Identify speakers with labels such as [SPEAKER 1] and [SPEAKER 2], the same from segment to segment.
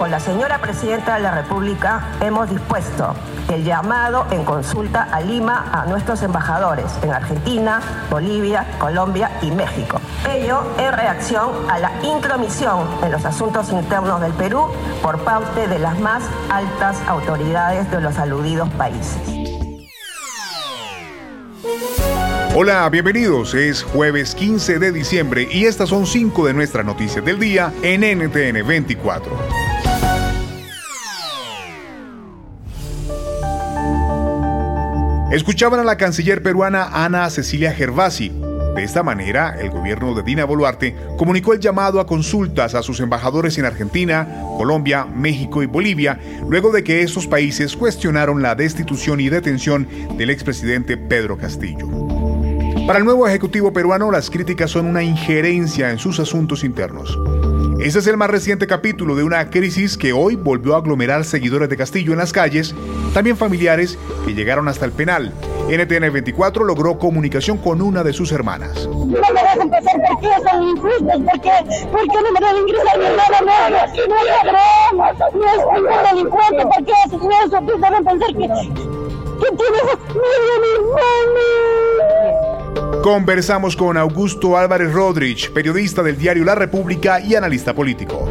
[SPEAKER 1] Con la señora Presidenta de la República hemos dispuesto el llamado en consulta a Lima a nuestros embajadores en Argentina, Bolivia, Colombia y México. Ello en reacción a la intromisión en los asuntos internos del Perú por parte de las más altas autoridades de los aludidos países.
[SPEAKER 2] Hola, bienvenidos. Es jueves 15 de diciembre y estas son cinco de nuestras noticias del día en NTN 24. Escuchaban a la canciller peruana Ana Cecilia Gervasi. De esta manera, el gobierno de Dina Boluarte comunicó el llamado a consultas a sus embajadores en Argentina, Colombia, México y Bolivia, luego de que estos países cuestionaron la destitución y detención del expresidente Pedro Castillo. Para el nuevo Ejecutivo peruano, las críticas son una injerencia en sus asuntos internos. Este es el más reciente capítulo de una crisis que hoy volvió a aglomerar seguidores de Castillo en las calles, también familiares que llegaron hasta el penal. NTN 24 logró comunicación con una de sus hermanas.
[SPEAKER 3] No me dejan pasar porque son injustos, porque, porque no me deben ingresar mi hermana no, no es ladrón, no es ningún delincuente, porque esos eso, tú deben pensar que, que tienes mi hermano.
[SPEAKER 2] Conversamos con Augusto Álvarez Rodríguez, periodista del diario La República y analista político.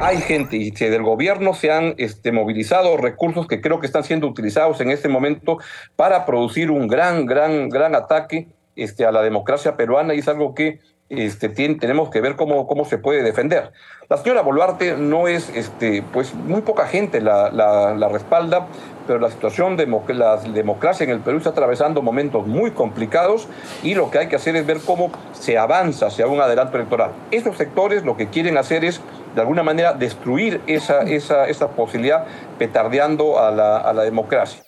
[SPEAKER 4] Hay gente y que del gobierno se han este, movilizado recursos que creo que están siendo utilizados en este momento para producir un gran, gran, gran ataque este, a la democracia peruana y es algo que este, tenemos que ver cómo, cómo se puede defender. La señora Boluarte no es, este, pues muy poca gente la, respalda, pero la situación de la democracia en el Perú está atravesando momentos muy complicados y lo que hay que hacer es ver cómo se avanza hacia un adelanto electoral. Esos sectores lo que quieren hacer es, de alguna manera, destruir esa, esa, esa posibilidad petardeando a la democracia.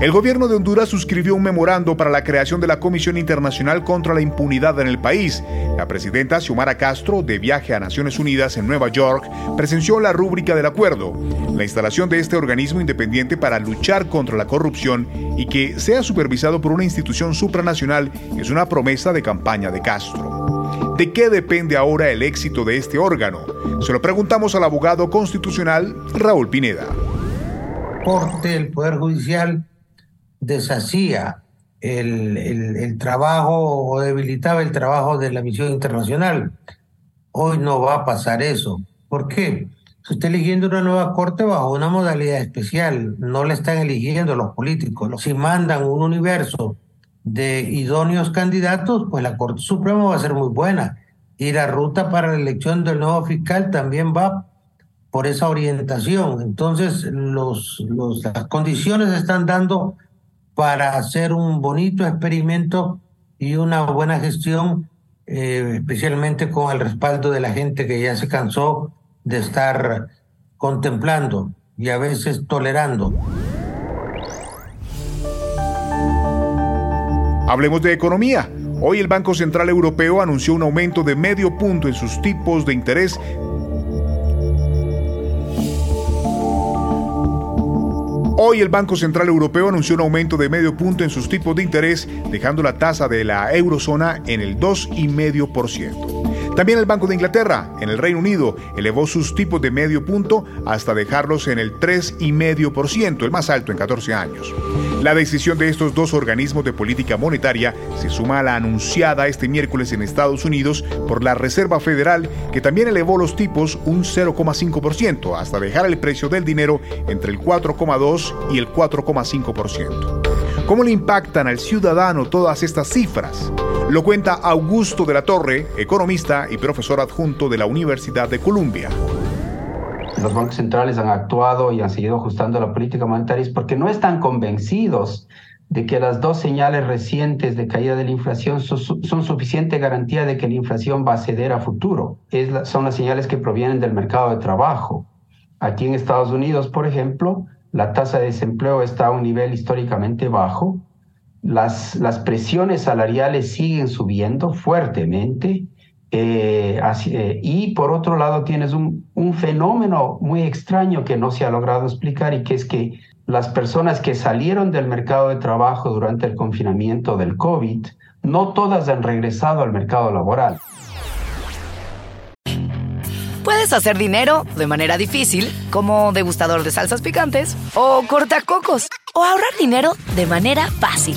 [SPEAKER 2] El gobierno de Honduras suscribió un memorando para la creación de la Comisión Internacional contra la Impunidad en el país. La presidenta Xiomara Castro, de viaje a Naciones Unidas en Nueva York, presenció la rúbrica del acuerdo. La instalación de este organismo independiente para luchar contra la corrupción y que sea supervisado por una institución supranacional es una promesa de campaña de Castro. ¿De qué depende ahora el éxito de este órgano? Se lo preguntamos al abogado constitucional Raúl Pineda.
[SPEAKER 5] Corte, el Poder Judicial deshacía el, trabajo o debilitaba el trabajo de la misión internacional. Hoy no va a pasar eso. ¿Por qué? Se está eligiendo una nueva corte bajo una modalidad especial. No la están eligiendo los políticos. Si mandan un universo de idóneos candidatos, pues la Corte Suprema va a ser muy buena. Y la ruta para la elección del nuevo fiscal también va por esa orientación. Entonces, los, los, las condiciones están dando para hacer un bonito experimento y una buena gestión, eh, especialmente con el respaldo de la gente que ya se cansó de estar contemplando y a veces tolerando.
[SPEAKER 2] Hablemos de economía. Hoy el Banco Central Europeo anunció un aumento de medio punto en sus tipos de interés Hoy el Banco Central Europeo anunció un aumento de medio punto en sus tipos de interés, dejando la tasa de la eurozona en el 2,5%. También el Banco de Inglaterra, en el Reino Unido, elevó sus tipos de medio punto hasta dejarlos en el 3,5%, el más alto en 14 años. La decisión de estos dos organismos de política monetaria se suma a la anunciada este miércoles en Estados Unidos por la Reserva Federal, que también elevó los tipos un 0,5% hasta dejar el precio del dinero entre el 4,2 y el 4,5%. ¿Cómo le impactan al ciudadano todas estas cifras? Lo cuenta Augusto de la Torre, economista y profesor adjunto de la Universidad de Columbia
[SPEAKER 6] los bancos centrales han actuado y han seguido ajustando la política monetaria porque no están convencidos
[SPEAKER 7] de que las dos señales recientes de caída de la inflación son, suficiente garantía de que la inflación va a ceder a futuro. Son las señales que provienen del mercado de trabajo. Aquí en Estados Unidos, por ejemplo, la tasa de desempleo está a un nivel históricamente bajo, las, las presiones salariales siguen subiendo fuertemente eh, eh, y por otro lado tienes un, un fenómeno muy extraño que no se ha logrado explicar y que es que las personas que salieron del mercado de trabajo durante el confinamiento del COVID, no todas han regresado al mercado laboral.
[SPEAKER 8] Puedes hacer dinero de manera difícil, como degustador de salsas picantes, o cortacocos, o ahorrar dinero de manera fácil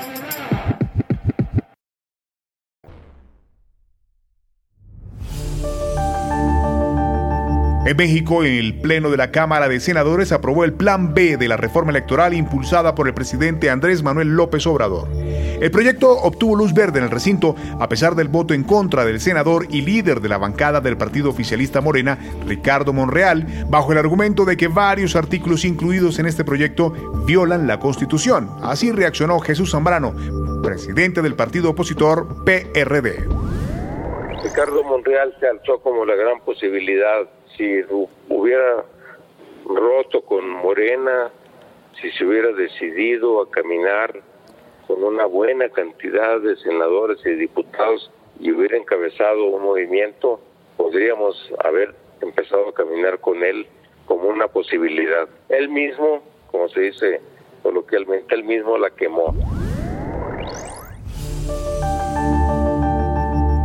[SPEAKER 2] En México, el Pleno de la Cámara de Senadores aprobó el Plan B de la reforma electoral impulsada por el presidente Andrés Manuel López Obrador. El proyecto obtuvo luz verde en el recinto a pesar del voto en contra del senador y líder de la bancada del partido oficialista Morena, Ricardo Monreal, bajo el argumento de que varios artículos incluidos en este proyecto violan la Constitución. Así reaccionó Jesús Zambrano, presidente del partido opositor PRD.
[SPEAKER 9] Ricardo Monreal se alzó como la gran posibilidad si hubiera roto con Morena, si se hubiera decidido a caminar con una buena cantidad de senadores y diputados y hubiera encabezado un movimiento, podríamos haber empezado a caminar con él como una posibilidad. Él mismo, como se dice coloquialmente, él mismo la quemó.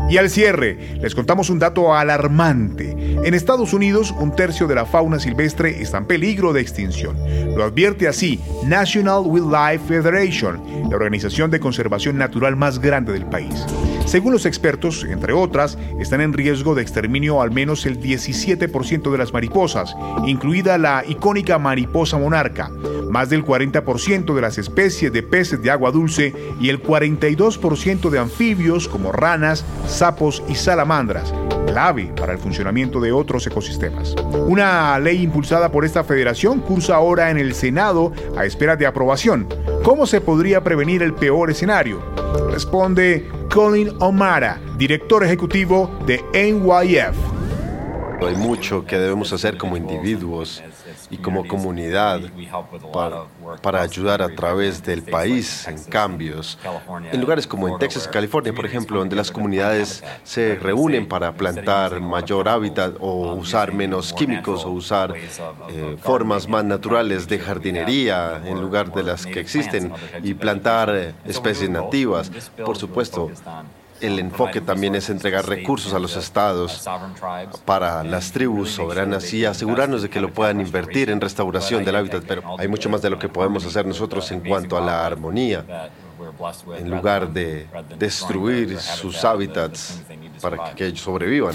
[SPEAKER 2] Y al cierre, les contamos un dato alarmante. En Estados Unidos, un tercio de la fauna silvestre está en peligro de extinción. Lo advierte así National Wildlife Federation, la organización de conservación natural más grande del país. Según los expertos, entre otras, están en riesgo de exterminio al menos el 17% de las mariposas, incluida la icónica mariposa monarca, más del 40% de las especies de peces de agua dulce y el 42% de anfibios como ranas, sapos y salamandras, clave para el funcionamiento de otros ecosistemas. Una ley impulsada por esta federación cursa ahora en el Senado a espera de aprobación. ¿Cómo se podría prevenir el peor escenario? Responde Colin O'Mara, director ejecutivo de NYF.
[SPEAKER 10] Hay mucho que debemos hacer como individuos y como comunidad para, ayudar a través del país en cambios. En lugares como en Texas y California, por ejemplo, donde las comunidades se reúnen para plantar mayor hábitat o usar menos químicos o usar eh, formas más naturales de jardinería en lugar de las que existen y plantar especies nativas. Por supuesto, el enfoque también es entregar recursos a los estados para las tribus soberanas y asegurarnos de que lo puedan invertir en restauración del hábitat, pero hay mucho más de lo que podemos hacer nosotros en cuanto a la armonía, en lugar de destruir sus hábitats para que ellos sobrevivan.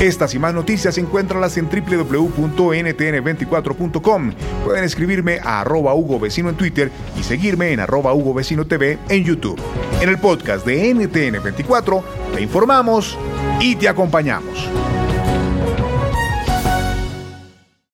[SPEAKER 2] Estas y más noticias encuéntralas en www.ntn24.com. Pueden escribirme a arroba Hugo Vecino en Twitter y seguirme en arroba Hugo Vecino TV en YouTube. En el podcast de NTN24 te informamos y te acompañamos.